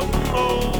Remember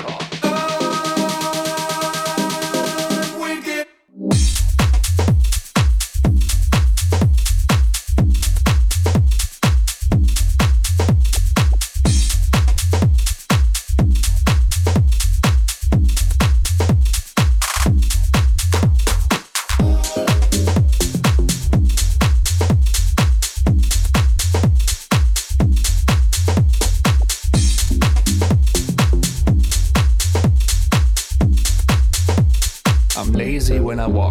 I walk.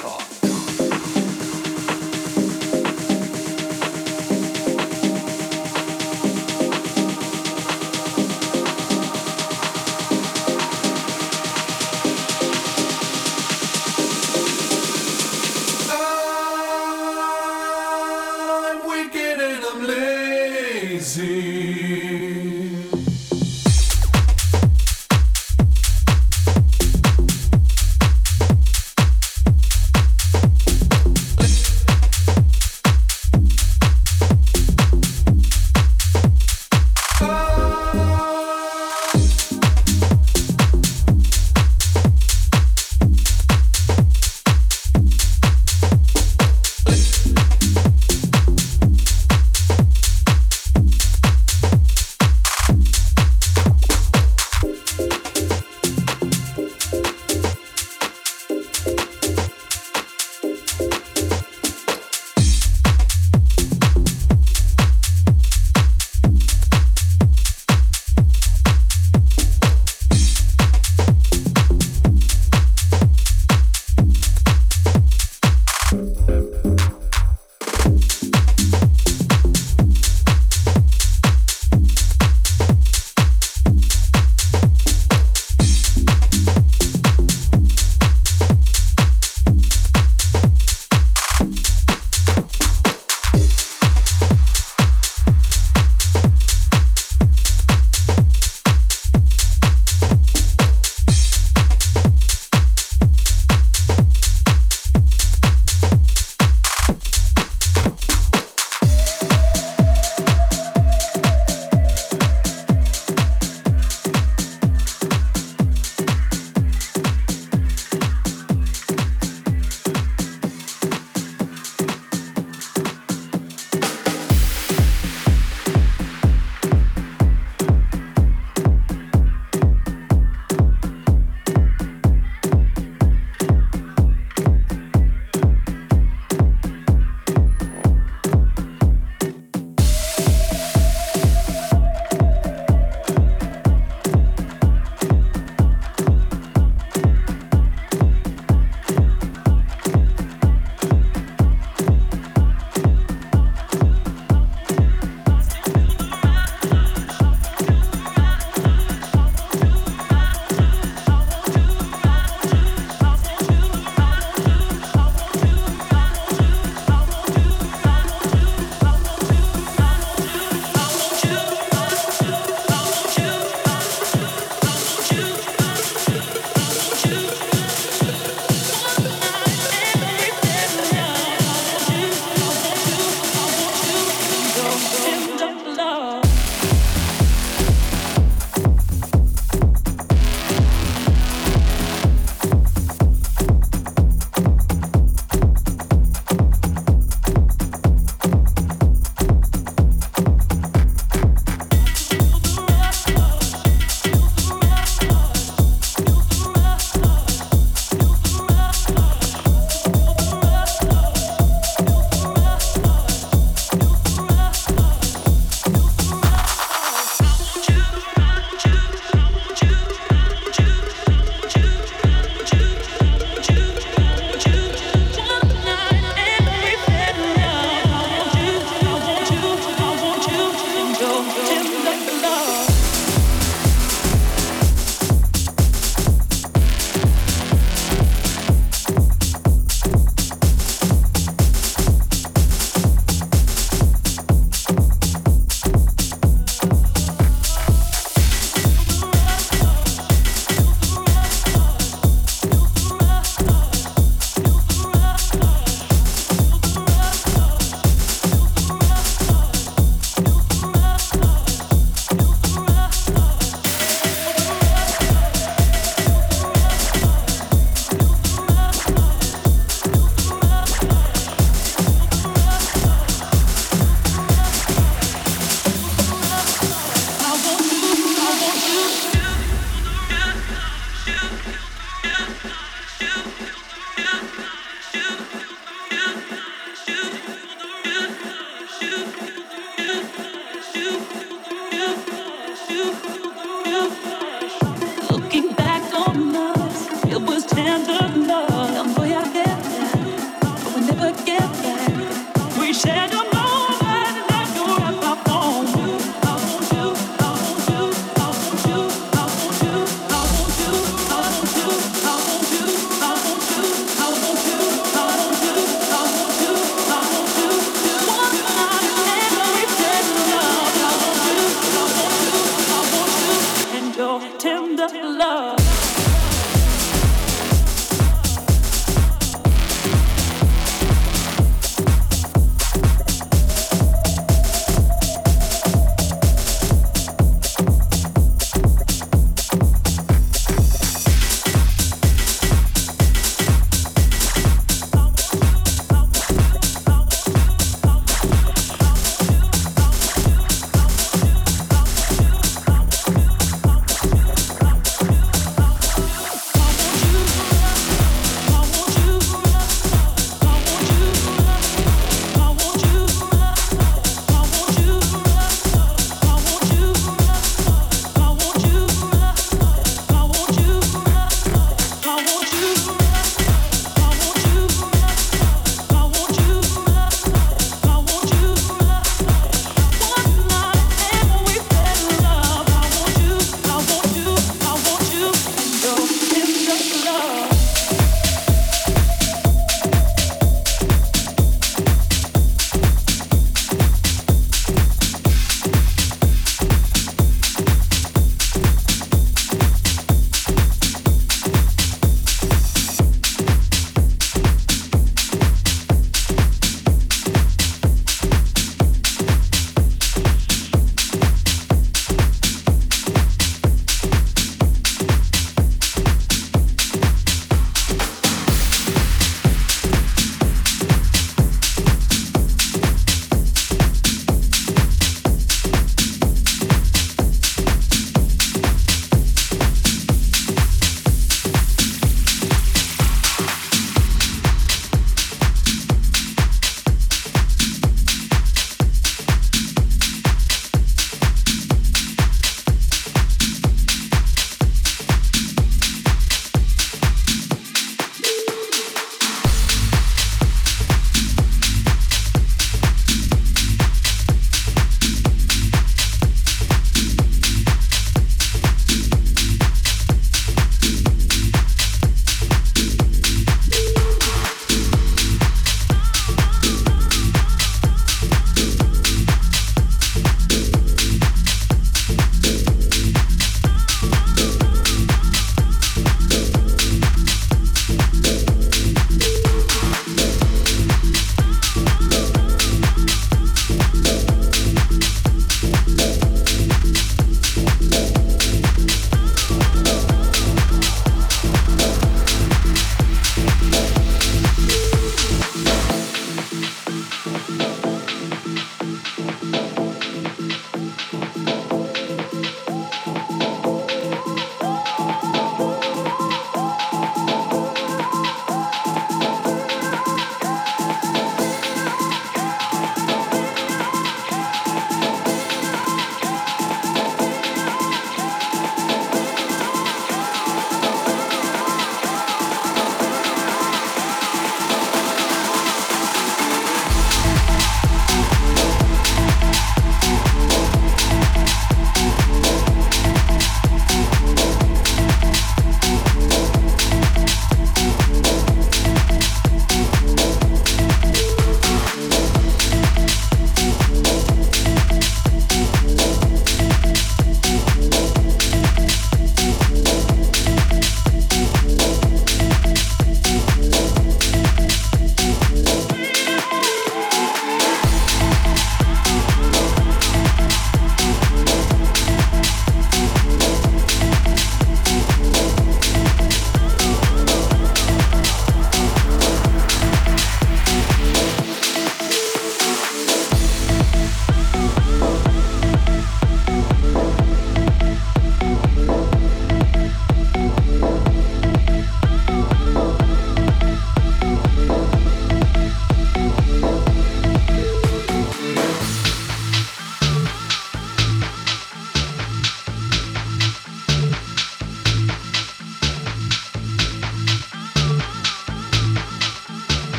love.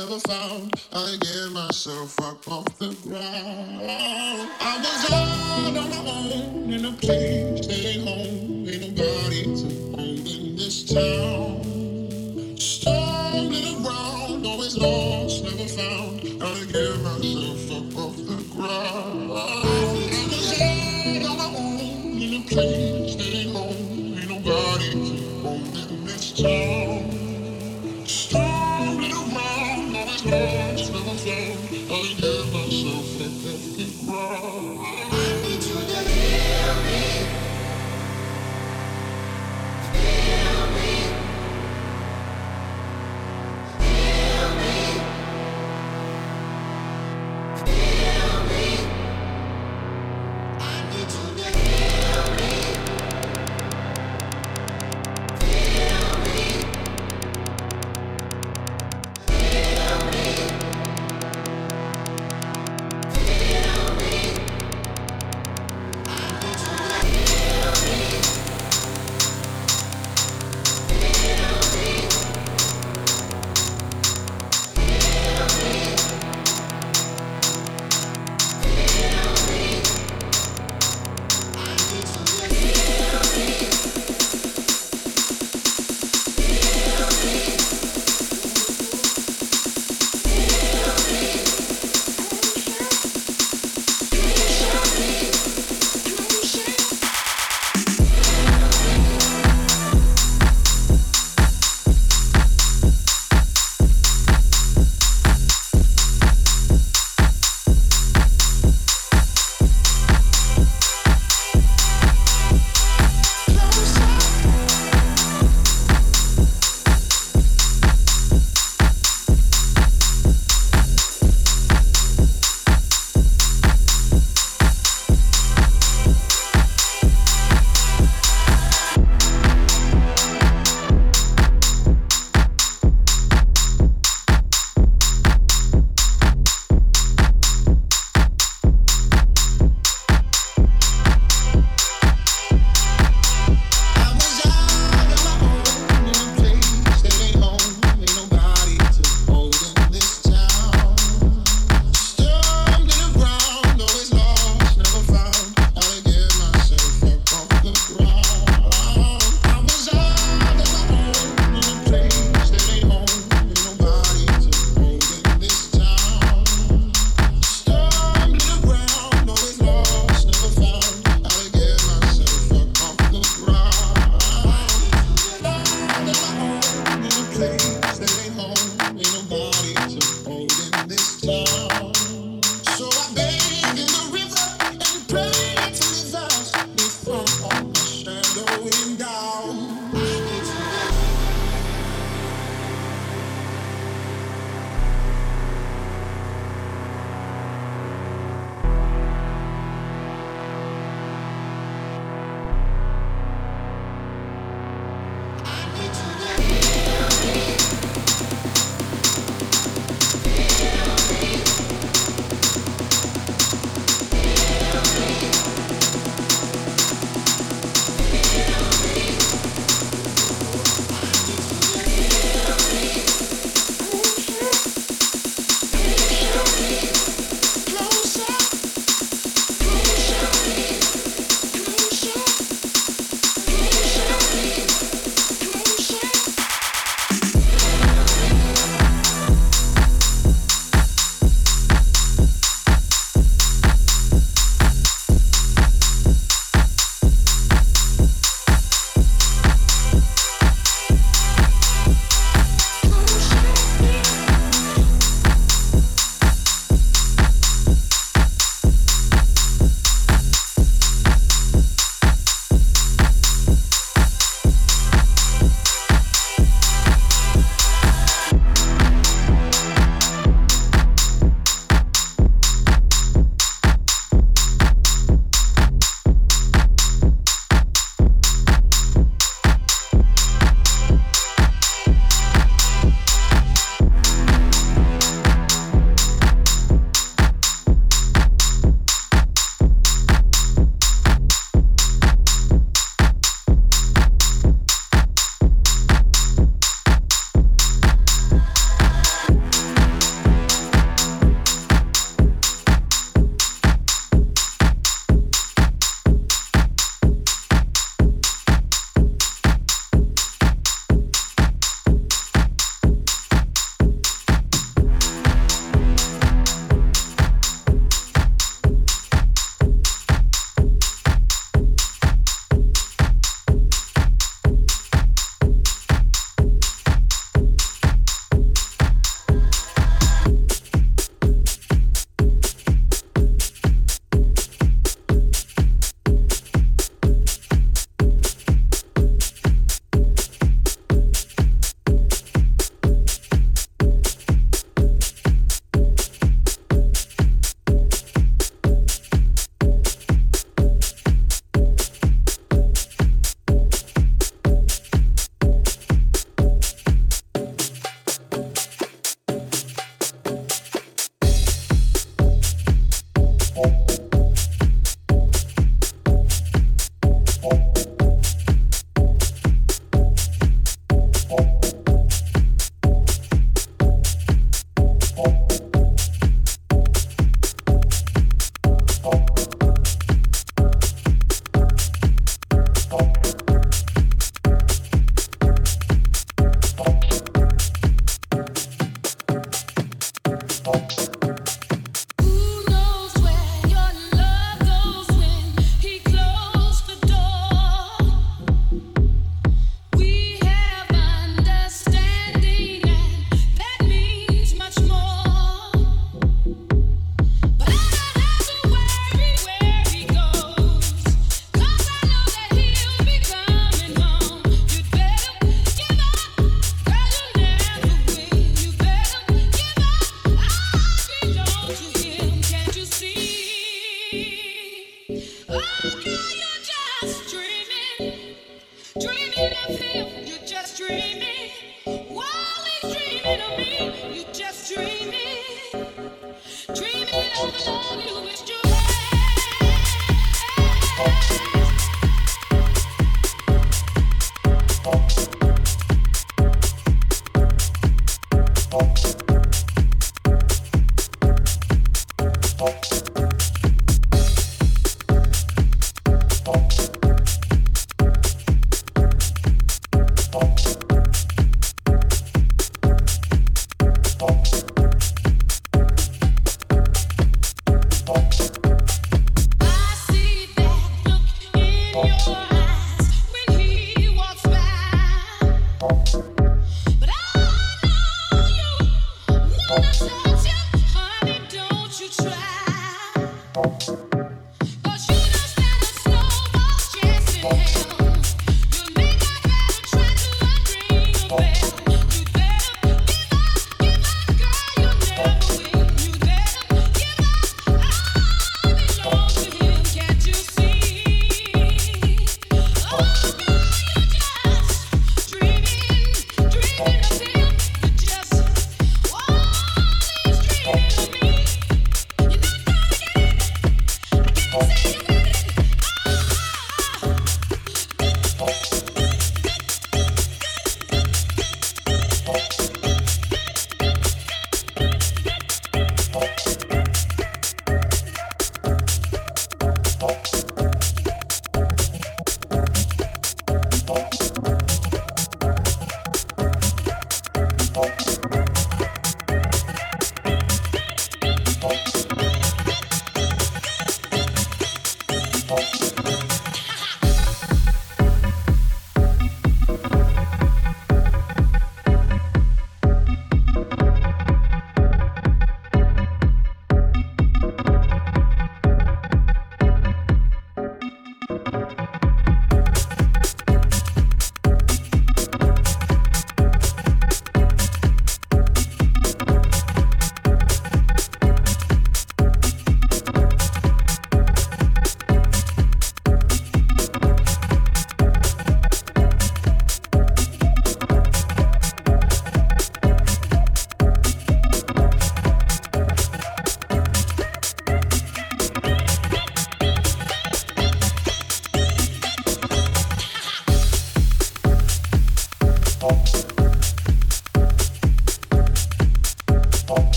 never found. I get myself up off the ground. I was out on my own in a place that ain't home. Ain't nobody to hold in this town.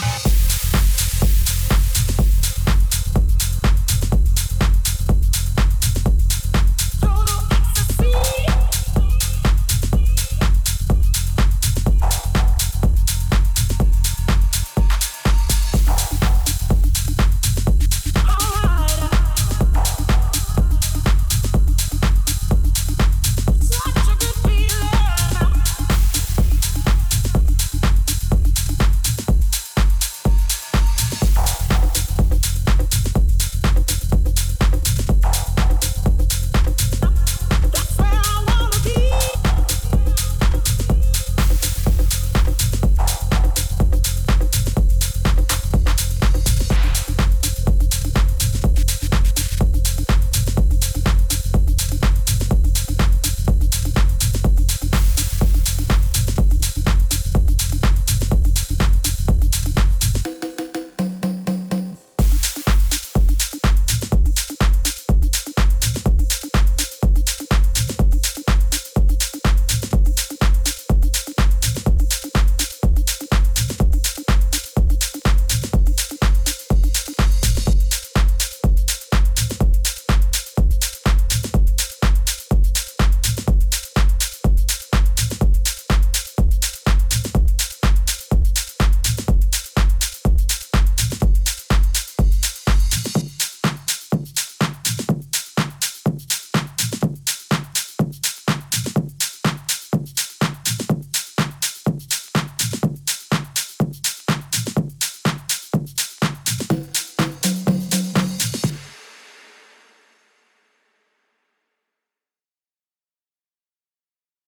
Bye.